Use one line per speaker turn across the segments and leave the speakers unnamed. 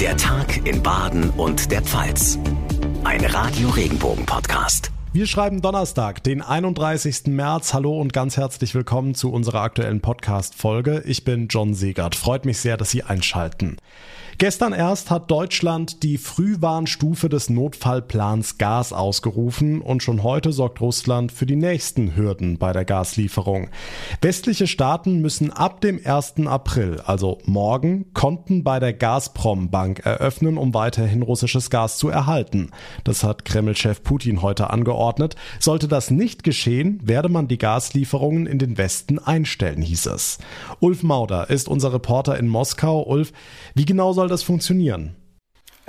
Der Tag in Baden und der Pfalz. Ein Radio Regenbogen Podcast.
Wir schreiben Donnerstag, den 31. März. Hallo und ganz herzlich willkommen zu unserer aktuellen Podcast-Folge. Ich bin John Segert. Freut mich sehr, dass Sie einschalten. Gestern erst hat Deutschland die Frühwarnstufe des Notfallplans Gas ausgerufen und schon heute sorgt Russland für die nächsten Hürden bei der Gaslieferung. Westliche Staaten müssen ab dem 1. April, also morgen, Konten bei der Gazprom Bank eröffnen, um weiterhin russisches Gas zu erhalten. Das hat Kreml-Chef Putin heute angeordnet. Sollte das nicht geschehen, werde man die Gaslieferungen in den Westen einstellen, hieß es. Ulf Mauder ist unser Reporter in Moskau. Ulf, wie genau soll soll das funktionieren?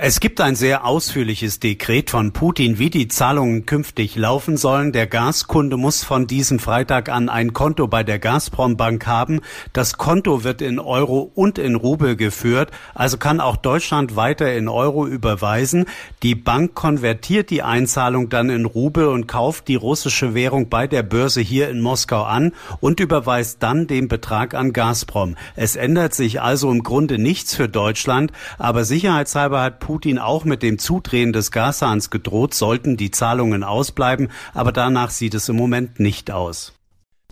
Es gibt ein sehr ausführliches Dekret von Putin, wie die Zahlungen künftig laufen sollen. Der Gaskunde muss von diesem Freitag an ein Konto bei der Gazprom Bank haben. Das Konto wird in Euro und in Rubel geführt, also kann auch Deutschland weiter in Euro überweisen. Die Bank konvertiert die Einzahlung dann in Rubel und kauft die russische Währung bei der Börse hier in Moskau an und überweist dann den Betrag an Gazprom. Es ändert sich also im Grunde nichts für Deutschland, aber sicherheitshalber hat auch mit dem Zudrehen des Gashahns gedroht, sollten die Zahlungen ausbleiben, aber danach sieht es im Moment nicht aus.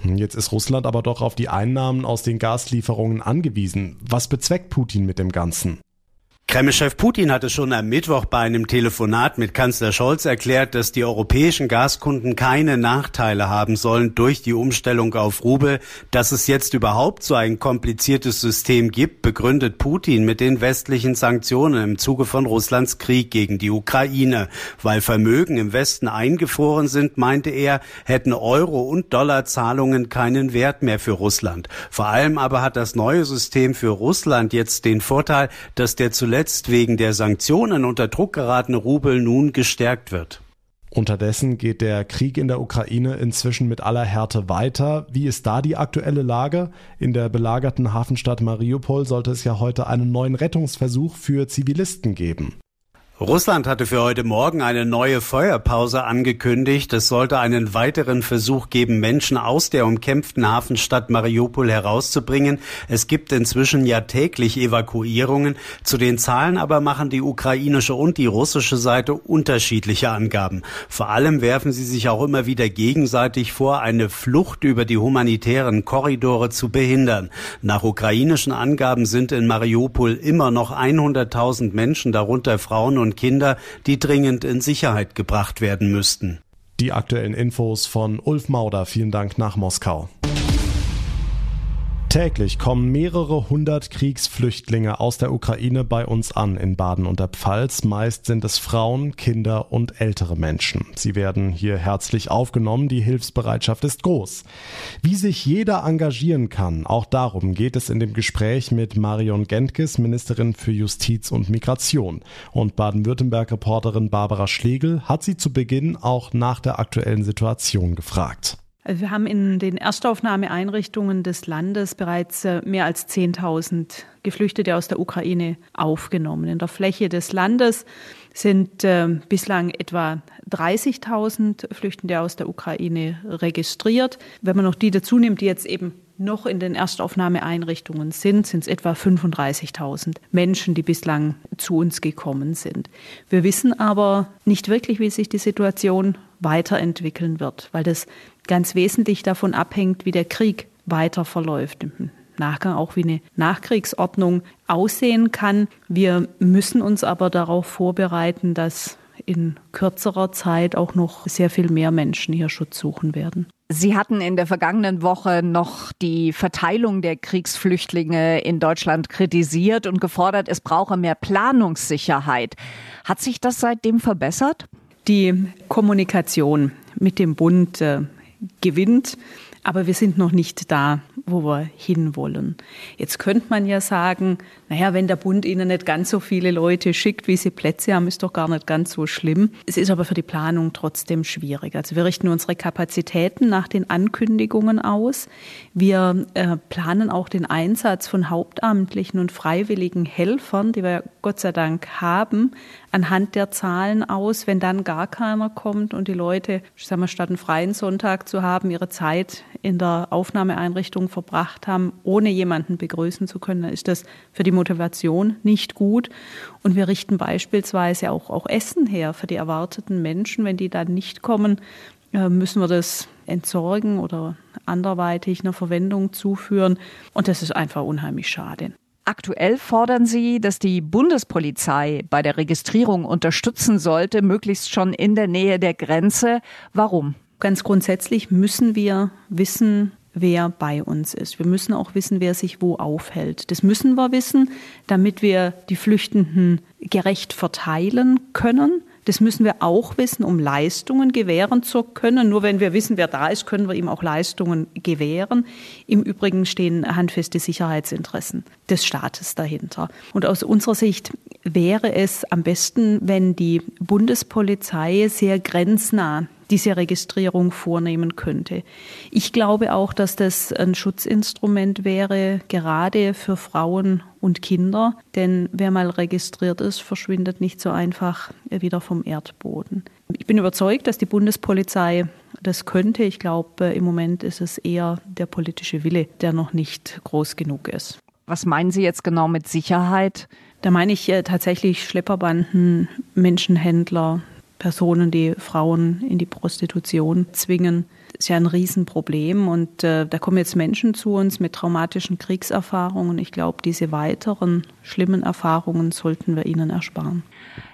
Jetzt ist Russland aber doch auf die Einnahmen aus den Gaslieferungen angewiesen. Was bezweckt Putin mit dem Ganzen?
Kreml-Chef Putin hatte schon am Mittwoch bei einem Telefonat mit Kanzler Scholz erklärt, dass die europäischen Gaskunden keine Nachteile haben sollen durch die Umstellung auf Rubel. Dass es jetzt überhaupt so ein kompliziertes System gibt, begründet Putin mit den westlichen Sanktionen im Zuge von Russlands Krieg gegen die Ukraine. Weil Vermögen im Westen eingefroren sind, meinte er, hätten Euro- und Dollarzahlungen keinen Wert mehr für Russland. Vor allem aber hat das neue System für Russland jetzt den Vorteil, dass der zuletzt zuletzt wegen der Sanktionen unter Druck geratene Rubel nun gestärkt wird.
Unterdessen geht der Krieg in der Ukraine inzwischen mit aller Härte weiter. Wie ist da die aktuelle Lage? In der belagerten Hafenstadt Mariupol sollte es ja heute einen neuen Rettungsversuch für Zivilisten geben.
Russland hatte für heute Morgen eine neue Feuerpause angekündigt. Es sollte einen weiteren Versuch geben, Menschen aus der umkämpften Hafenstadt Mariupol herauszubringen. Es gibt inzwischen ja täglich Evakuierungen. Zu den Zahlen aber machen die ukrainische und die russische Seite unterschiedliche Angaben. Vor allem werfen sie sich auch immer wieder gegenseitig vor, eine Flucht über die humanitären Korridore zu behindern. Nach ukrainischen Angaben sind in Mariupol immer noch 100.000 Menschen, darunter Frauen und und Kinder, die dringend in Sicherheit gebracht werden müssten.
Die aktuellen Infos von Ulf Mauder. Vielen Dank nach Moskau. Täglich kommen mehrere hundert Kriegsflüchtlinge aus der Ukraine bei uns an in Baden und der Pfalz. Meist sind es Frauen, Kinder und ältere Menschen. Sie werden hier herzlich aufgenommen. Die Hilfsbereitschaft ist groß. Wie sich jeder engagieren kann, auch darum geht es in dem Gespräch mit Marion Gentges, Ministerin für Justiz und Migration. Und Baden-Württemberg-Reporterin Barbara Schlegel hat sie zu Beginn auch nach der aktuellen Situation gefragt.
Also wir haben in den Erstaufnahmeeinrichtungen des Landes bereits äh, mehr als 10.000 Geflüchtete aus der Ukraine aufgenommen. In der Fläche des Landes sind äh, bislang etwa 30.000 Flüchtende aus der Ukraine registriert. Wenn man noch die dazu nimmt, die jetzt eben noch in den Erstaufnahmeeinrichtungen sind, sind es etwa 35.000 Menschen, die bislang zu uns gekommen sind. Wir wissen aber nicht wirklich, wie sich die Situation weiterentwickeln wird, weil das ganz wesentlich davon abhängt, wie der Krieg weiter verläuft. Im Nachgang auch wie eine Nachkriegsordnung aussehen kann. Wir müssen uns aber darauf vorbereiten, dass in kürzerer Zeit auch noch sehr viel mehr Menschen hier Schutz suchen werden.
Sie hatten in der vergangenen Woche noch die Verteilung der Kriegsflüchtlinge in Deutschland kritisiert und gefordert, es brauche mehr Planungssicherheit. Hat sich das seitdem verbessert?
Die Kommunikation mit dem Bund äh, gewinnt. Aber wir sind noch nicht da, wo wir hinwollen. Jetzt könnte man ja sagen, naja, wenn der Bund Ihnen nicht ganz so viele Leute schickt, wie Sie Plätze haben, ist doch gar nicht ganz so schlimm. Es ist aber für die Planung trotzdem schwierig. Also wir richten unsere Kapazitäten nach den Ankündigungen aus. Wir äh, planen auch den Einsatz von hauptamtlichen und freiwilligen Helfern, die wir Gott sei Dank haben, anhand der Zahlen aus, wenn dann gar keiner kommt und die Leute, ich sag mal, statt einen freien Sonntag zu haben, ihre Zeit in der Aufnahmeeinrichtung verbracht haben, ohne jemanden begrüßen zu können, dann ist das für die Motivation nicht gut. Und wir richten beispielsweise auch, auch Essen her für die erwarteten Menschen. Wenn die dann nicht kommen, äh, müssen wir das entsorgen oder anderweitig einer Verwendung zuführen. Und das ist einfach unheimlich schade.
Aktuell fordern Sie, dass die Bundespolizei bei der Registrierung unterstützen sollte, möglichst schon in der Nähe der Grenze. Warum?
Ganz grundsätzlich müssen wir wissen, wer bei uns ist. Wir müssen auch wissen, wer sich wo aufhält. Das müssen wir wissen, damit wir die Flüchtenden gerecht verteilen können. Das müssen wir auch wissen, um Leistungen gewähren zu können. Nur wenn wir wissen, wer da ist, können wir ihm auch Leistungen gewähren. Im Übrigen stehen handfeste Sicherheitsinteressen des Staates dahinter. Und aus unserer Sicht wäre es am besten, wenn die Bundespolizei sehr grenznah diese Registrierung vornehmen könnte. Ich glaube auch, dass das ein Schutzinstrument wäre, gerade für Frauen und Kinder, denn wer mal registriert ist, verschwindet nicht so einfach wieder vom Erdboden. Ich bin überzeugt, dass die Bundespolizei das könnte. Ich glaube, im Moment ist es eher der politische Wille, der noch nicht groß genug ist.
Was meinen Sie jetzt genau mit Sicherheit?
Da meine ich äh, tatsächlich Schlepperbanden, Menschenhändler, Personen, die Frauen in die Prostitution zwingen. Das ist ja ein Riesenproblem. Und äh, da kommen jetzt Menschen zu uns mit traumatischen Kriegserfahrungen. Ich glaube, diese weiteren schlimmen Erfahrungen sollten wir ihnen ersparen.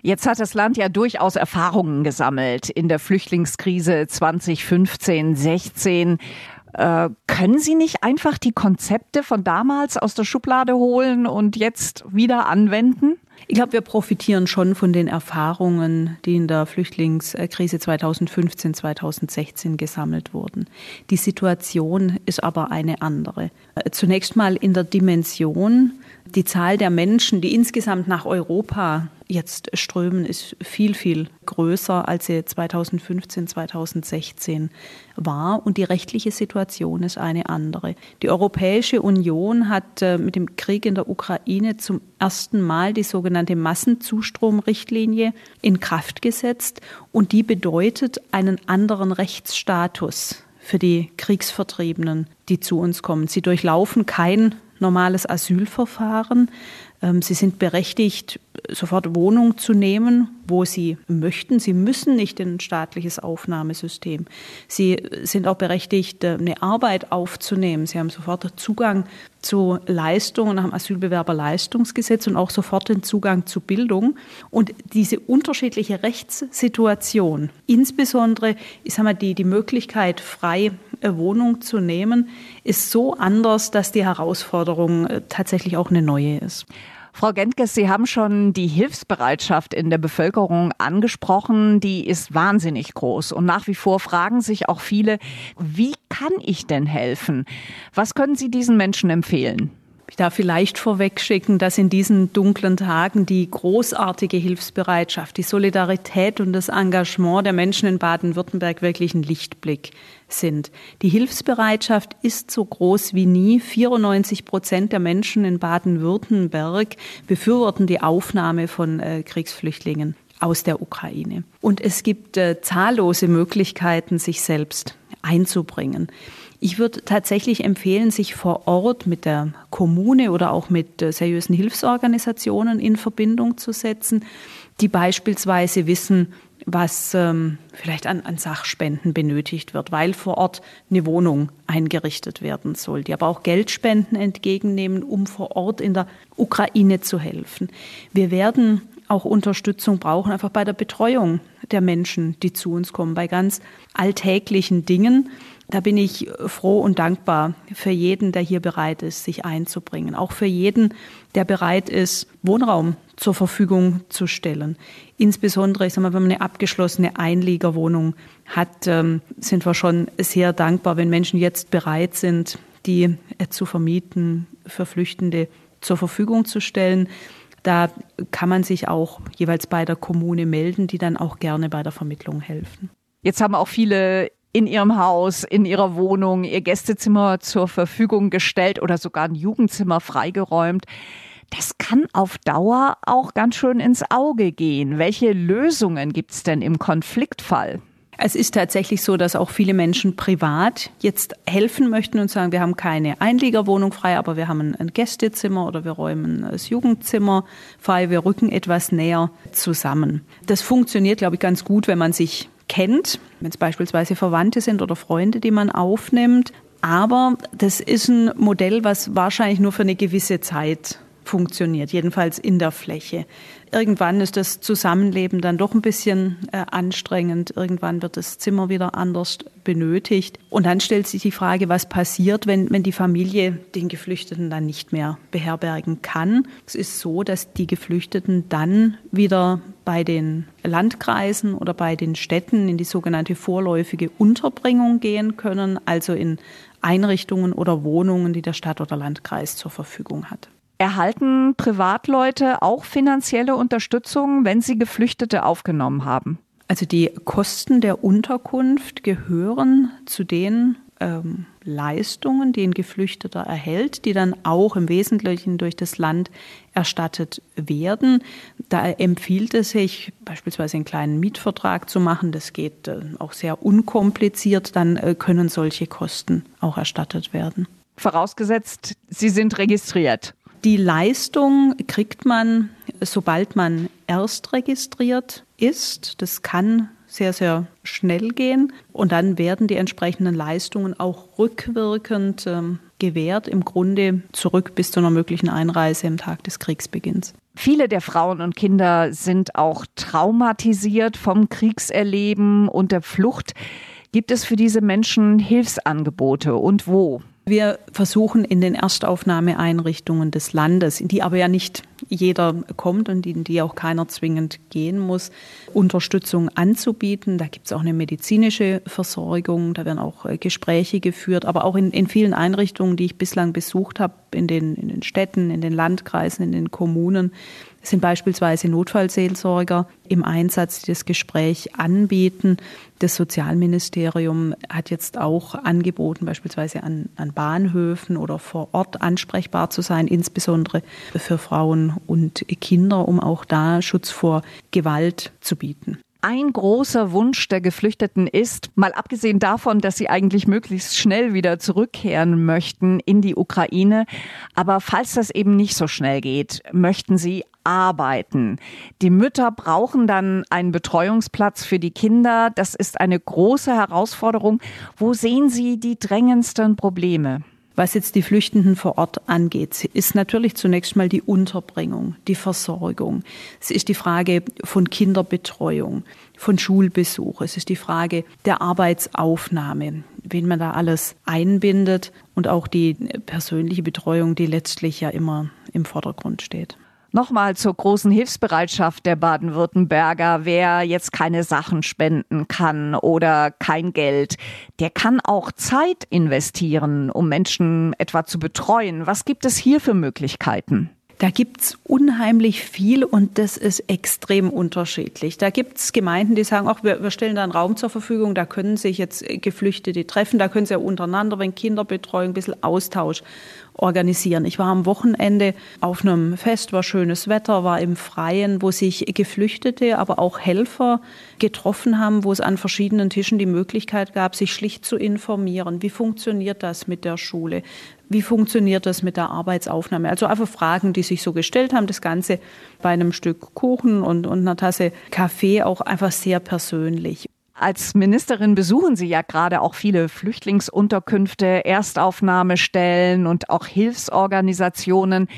Jetzt hat das Land ja durchaus Erfahrungen gesammelt in der Flüchtlingskrise 2015, 16. Äh, können Sie nicht einfach die Konzepte von damals aus der Schublade holen und jetzt wieder anwenden?
Ich glaube, wir profitieren schon von den Erfahrungen, die in der Flüchtlingskrise 2015, 2016 gesammelt wurden. Die Situation ist aber eine andere. Zunächst mal in der Dimension, die Zahl der Menschen, die insgesamt nach Europa jetzt strömen, ist viel, viel größer, als sie 2015, 2016 war. Und die rechtliche Situation ist eine andere. Die Europäische Union hat äh, mit dem Krieg in der Ukraine zum ersten Mal die sogenannte Massenzustromrichtlinie in Kraft gesetzt. Und die bedeutet einen anderen Rechtsstatus für die Kriegsvertriebenen, die zu uns kommen. Sie durchlaufen kein normales Asylverfahren, sie sind berechtigt, sofort Wohnung zu nehmen, wo sie möchten. Sie müssen nicht in ein staatliches Aufnahmesystem. Sie sind auch berechtigt, äh, eine Arbeit aufzunehmen. Sie haben sofort Zugang zu Leistungen nach dem Asylbewerberleistungsgesetz und auch sofort den Zugang zu Bildung. Und diese unterschiedliche Rechtssituation, insbesondere ich sag mal, die, die Möglichkeit, frei äh, Wohnung zu nehmen, ist so anders, dass die Herausforderung äh, tatsächlich auch eine neue ist.
Frau Gentges, Sie haben schon die Hilfsbereitschaft in der Bevölkerung angesprochen. Die ist wahnsinnig groß. Und nach wie vor fragen sich auch viele, wie kann ich denn helfen? Was können Sie diesen Menschen empfehlen?
Ich darf vielleicht vorwegschicken, dass in diesen dunklen Tagen die großartige Hilfsbereitschaft, die Solidarität und das Engagement der Menschen in Baden-Württemberg wirklich ein Lichtblick sind. Die Hilfsbereitschaft ist so groß wie nie. 94 Prozent der Menschen in Baden-Württemberg befürworten die Aufnahme von äh, Kriegsflüchtlingen aus der Ukraine. Und es gibt äh, zahllose Möglichkeiten, sich selbst einzubringen. Ich würde tatsächlich empfehlen, sich vor Ort mit der Kommune oder auch mit äh, seriösen Hilfsorganisationen in Verbindung zu setzen, die beispielsweise wissen, was ähm, vielleicht an, an Sachspenden benötigt wird, weil vor Ort eine Wohnung eingerichtet werden soll, die aber auch Geldspenden entgegennehmen, um vor Ort in der Ukraine zu helfen. Wir werden auch Unterstützung brauchen, einfach bei der Betreuung der Menschen, die zu uns kommen, bei ganz alltäglichen Dingen. Da bin ich froh und dankbar für jeden, der hier bereit ist, sich einzubringen. Auch für jeden, der bereit ist, Wohnraum zur Verfügung zu stellen. Insbesondere, ich sag mal, wenn man eine abgeschlossene Einliegerwohnung hat, ähm, sind wir schon sehr dankbar, wenn Menschen jetzt bereit sind, die äh, zu vermieten, für Flüchtende zur Verfügung zu stellen. Da kann man sich auch jeweils bei der Kommune melden, die dann auch gerne bei der Vermittlung helfen.
Jetzt haben auch viele in ihrem Haus, in ihrer Wohnung ihr Gästezimmer zur Verfügung gestellt oder sogar ein Jugendzimmer freigeräumt. Das kann auf Dauer auch ganz schön ins Auge gehen. Welche Lösungen gibt es denn im Konfliktfall?
Es ist tatsächlich so, dass auch viele Menschen privat jetzt helfen möchten und sagen, wir haben keine Einliegerwohnung frei, aber wir haben ein Gästezimmer oder wir räumen das Jugendzimmer frei, wir rücken etwas näher zusammen. Das funktioniert, glaube ich, ganz gut, wenn man sich kennt, wenn es beispielsweise Verwandte sind oder Freunde, die man aufnimmt. Aber das ist ein Modell, was wahrscheinlich nur für eine gewisse Zeit funktioniert, jedenfalls in der Fläche. Irgendwann ist das Zusammenleben dann doch ein bisschen äh, anstrengend. Irgendwann wird das Zimmer wieder anders benötigt. Und dann stellt sich die Frage, was passiert, wenn, wenn die Familie den Geflüchteten dann nicht mehr beherbergen kann. Es ist so, dass die Geflüchteten dann wieder bei den Landkreisen oder bei den Städten in die sogenannte vorläufige Unterbringung gehen können, also in Einrichtungen oder Wohnungen, die der Stadt oder Landkreis zur Verfügung hat.
Erhalten Privatleute auch finanzielle Unterstützung, wenn sie Geflüchtete aufgenommen haben?
Also die Kosten der Unterkunft gehören zu den ähm, Leistungen, die ein Geflüchteter erhält, die dann auch im Wesentlichen durch das Land erstattet werden. Da empfiehlt es sich, beispielsweise einen kleinen Mietvertrag zu machen. Das geht äh, auch sehr unkompliziert. Dann äh, können solche Kosten auch erstattet werden.
Vorausgesetzt, sie sind registriert.
Die Leistung kriegt man, sobald man erst registriert ist. Das kann sehr, sehr schnell gehen. Und dann werden die entsprechenden Leistungen auch rückwirkend ähm, gewährt, im Grunde zurück bis zu einer möglichen Einreise im Tag des Kriegsbeginns.
Viele der Frauen und Kinder sind auch traumatisiert vom Kriegserleben und der Flucht. Gibt es für diese Menschen Hilfsangebote und wo?
Wir versuchen in den Erstaufnahmeeinrichtungen des Landes, die aber ja nicht jeder kommt und in die auch keiner zwingend gehen muss, Unterstützung anzubieten. Da gibt es auch eine medizinische Versorgung, da werden auch äh, Gespräche geführt, aber auch in, in vielen Einrichtungen, die ich bislang besucht habe, in den, in den Städten, in den Landkreisen, in den Kommunen, sind beispielsweise Notfallseelsorger im Einsatz, die das Gespräch anbieten. Das Sozialministerium hat jetzt auch angeboten, beispielsweise an, an Bahnhöfen oder vor Ort ansprechbar zu sein, insbesondere für Frauen und Kinder, um auch da Schutz vor Gewalt zu bieten.
Ein großer Wunsch der Geflüchteten ist, mal abgesehen davon, dass sie eigentlich möglichst schnell wieder zurückkehren möchten in die Ukraine, aber falls das eben nicht so schnell geht, möchten sie arbeiten. Die Mütter brauchen dann einen Betreuungsplatz für die Kinder. Das ist eine große Herausforderung. Wo sehen Sie die drängendsten Probleme?
Was jetzt die Flüchtenden vor Ort angeht, ist natürlich zunächst mal die Unterbringung, die Versorgung. Es ist die Frage von Kinderbetreuung, von Schulbesuch. Es ist die Frage der Arbeitsaufnahme, wen man da alles einbindet und auch die persönliche Betreuung, die letztlich ja immer im Vordergrund steht.
Nochmal zur großen Hilfsbereitschaft der Baden-Württemberger. Wer jetzt keine Sachen spenden kann oder kein Geld, der kann auch Zeit investieren, um Menschen etwa zu betreuen. Was gibt es hier für Möglichkeiten?
Da gibt's unheimlich viel und das ist extrem unterschiedlich. Da gibt's Gemeinden, die sagen, auch wir, wir, stellen da einen Raum zur Verfügung, da können sich jetzt Geflüchtete treffen, da können sie ja untereinander, wenn Kinderbetreuung, ein bisschen Austausch organisieren. Ich war am Wochenende auf einem Fest, war schönes Wetter, war im Freien, wo sich Geflüchtete, aber auch Helfer getroffen haben, wo es an verschiedenen Tischen die Möglichkeit gab, sich schlicht zu informieren. Wie funktioniert das mit der Schule? Wie funktioniert das mit der Arbeitsaufnahme? Also einfach Fragen, die sich so gestellt haben. Das Ganze bei einem Stück Kuchen und, und einer Tasse Kaffee auch einfach sehr persönlich.
Als Ministerin besuchen Sie ja gerade auch viele Flüchtlingsunterkünfte, Erstaufnahmestellen und auch Hilfsorganisationen.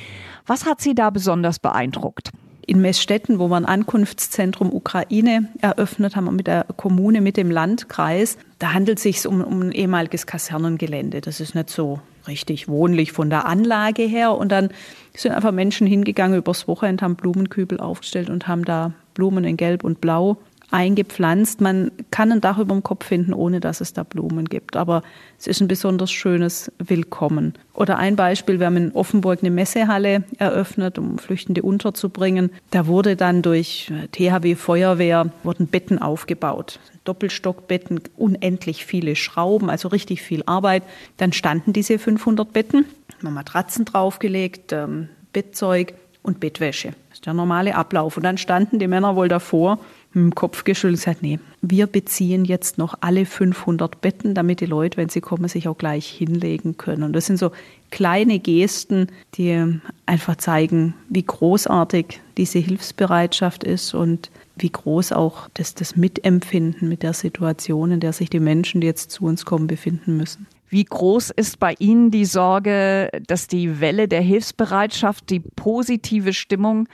Was hat Sie da besonders beeindruckt?
in Messstetten, wo wir ein Ankunftszentrum Ukraine eröffnet haben, mit der Kommune, mit dem Landkreis. Da handelt es sich um, um ein ehemaliges Kasernengelände. Das ist nicht so richtig wohnlich von der Anlage her. Und dann sind einfach Menschen hingegangen übers Wochenende, haben Blumenkübel aufgestellt und haben da Blumen in Gelb und Blau eingepflanzt. Man kann ein Dach über dem Kopf finden, ohne dass es da Blumen gibt. Aber es ist ein besonders schönes Willkommen. Oder ein Beispiel, wir haben in Offenburg eine Messehalle eröffnet, um Flüchtende unterzubringen. Da wurde dann durch THW Feuerwehr wurden Betten aufgebaut. Doppelstockbetten, unendlich viele Schrauben, also richtig viel Arbeit. Dann standen diese 500 Betten, haben Matratzen draufgelegt, ähm, Bettzeug und Bettwäsche. Das ist der normale Ablauf. Und dann standen die Männer wohl davor dem Kopf geschüttelt und gesagt, nee, wir beziehen jetzt noch alle 500 Betten, damit die Leute, wenn sie kommen, sich auch gleich hinlegen können. Und das sind so kleine Gesten, die einfach zeigen, wie großartig diese Hilfsbereitschaft ist und wie groß auch das, das Mitempfinden mit der Situation, in der sich die Menschen, die jetzt zu uns kommen, befinden müssen.
Wie groß ist bei Ihnen die Sorge, dass die Welle der Hilfsbereitschaft, die positive Stimmung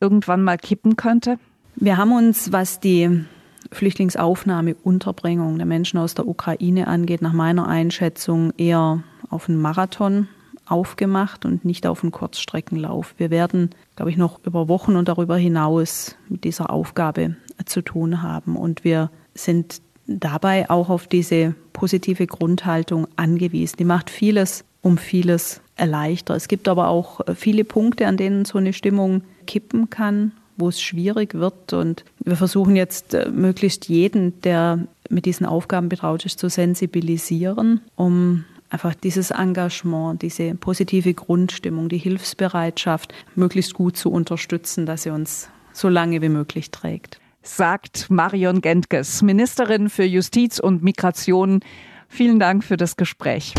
irgendwann mal kippen könnte?
Wir haben uns, was die Flüchtlingsaufnahme, Unterbringung der Menschen aus der Ukraine angeht, nach meiner Einschätzung eher auf einen Marathon aufgemacht und nicht auf einen Kurzstreckenlauf. Wir werden, glaube ich, noch über Wochen und darüber hinaus mit dieser Aufgabe zu tun haben. Und wir sind dabei auch auf diese positive Grundhaltung angewiesen. Die macht vieles um vieles erleichtert. Es gibt aber auch viele Punkte, an denen so eine Stimmung kippen kann, wo es schwierig wird. Und wir versuchen jetzt äh, möglichst jeden, der mit diesen Aufgaben betraut ist, zu sensibilisieren, um einfach dieses Engagement, diese positive Grundstimmung, die Hilfsbereitschaft möglichst gut zu unterstützen, dass sie uns so lange wie möglich trägt.
Sagt Marion Gentges, Ministerin für Justiz und Migration. Vielen Dank für das Gespräch.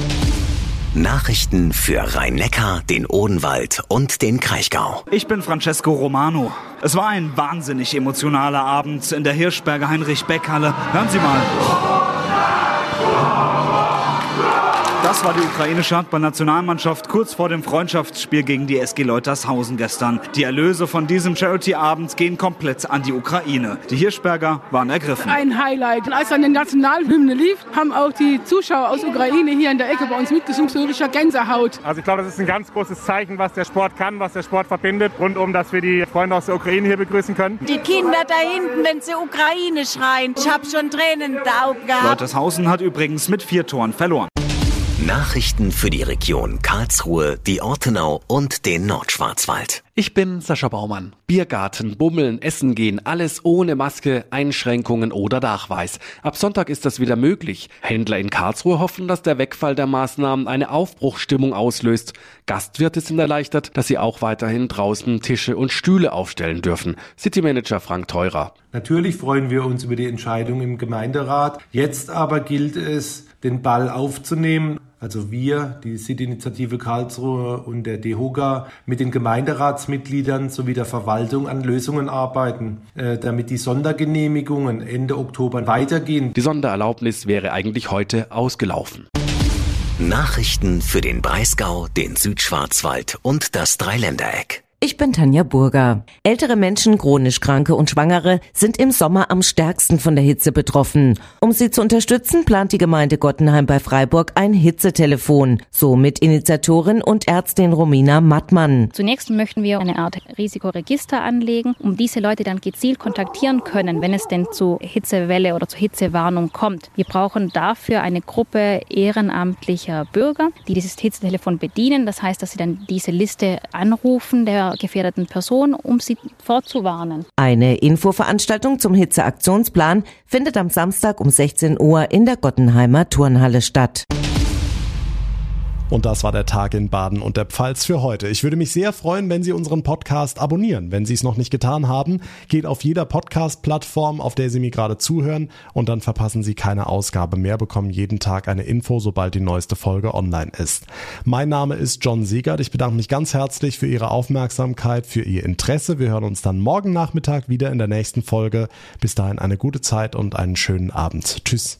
Nachrichten für Rhein-Neckar, den Odenwald und den Kraichgau.
Ich bin Francesco Romano. Es war ein wahnsinnig emotionaler Abend in der Hirschberger Heinrich-Beck-Halle. Hören Sie mal. Das war die ukrainische Handball-Nationalmannschaft kurz vor dem Freundschaftsspiel gegen die SG Leutershausen gestern. Die Erlöse von diesem Charity-Abend gehen komplett an die Ukraine. Die Hirschberger waren ergriffen.
Ein Highlight. Und als dann die Nationalhymne lief, haben auch die Zuschauer aus Ukraine hier in der Ecke bei uns mitgesungen, so richtiger Gänsehaut.
Also ich glaube, das ist ein ganz großes Zeichen, was der Sport kann, was der Sport verbindet, rundum, dass wir die Freunde aus der Ukraine hier begrüßen können.
Die Kinder da hinten, wenn sie Ukraine schreien, ich habe schon Tränen in den Augen gehabt.
Leutershausen hat übrigens mit vier Toren verloren.
Nachrichten für die Region Karlsruhe, die Ortenau und den Nordschwarzwald.
Ich bin Sascha Baumann. Biergarten, Bummeln, Essen gehen, alles ohne Maske, Einschränkungen oder Nachweis. Ab Sonntag ist das wieder möglich. Händler in Karlsruhe hoffen, dass der Wegfall der Maßnahmen eine Aufbruchstimmung auslöst. Gastwirte sind erleichtert, dass sie auch weiterhin draußen Tische und Stühle aufstellen dürfen. Citymanager Frank Teurer.
Natürlich freuen wir uns über die Entscheidung im Gemeinderat. Jetzt aber gilt es, den Ball aufzunehmen also wir, die City-Initiative Karlsruhe und der DEHOGA, mit den Gemeinderatsmitgliedern sowie der Verwaltung an Lösungen arbeiten, äh, damit die Sondergenehmigungen Ende Oktober weitergehen.
Die Sondererlaubnis wäre eigentlich heute ausgelaufen.
Nachrichten für den Breisgau, den Südschwarzwald und das Dreiländereck.
Ich bin Tanja Burger. Ältere Menschen, chronisch Kranke und Schwangere sind im Sommer am stärksten von der Hitze betroffen. Um sie zu unterstützen, plant die Gemeinde Gottenheim bei Freiburg ein Hitzetelefon. So mit Initiatorin und Ärztin Romina Mattmann.
Zunächst möchten wir eine Art Risikoregister anlegen, um diese Leute dann gezielt kontaktieren können, wenn es denn zu Hitzewelle oder zu Hitzewarnung kommt. Wir brauchen dafür eine Gruppe ehrenamtlicher Bürger, die dieses Hitzetelefon bedienen. Das heißt, dass sie dann diese Liste anrufen, der gefährdeten Person, um sie vorzuwarnen.
Eine Infoveranstaltung zum Hitzeaktionsplan findet am Samstag um 16 Uhr in der Gottenheimer Turnhalle statt.
Und das war der Tag in Baden und der Pfalz für heute. Ich würde mich sehr freuen, wenn Sie unseren Podcast abonnieren. Wenn Sie es noch nicht getan haben, geht auf jeder Podcast-Plattform, auf der Sie mir gerade zuhören und dann verpassen Sie keine Ausgabe mehr, bekommen jeden Tag eine Info, sobald die neueste Folge online ist. Mein Name ist John Siegert. Ich bedanke mich ganz herzlich für Ihre Aufmerksamkeit, für Ihr Interesse. Wir hören uns dann morgen Nachmittag wieder in der nächsten Folge. Bis dahin eine gute Zeit und einen schönen Abend. Tschüss.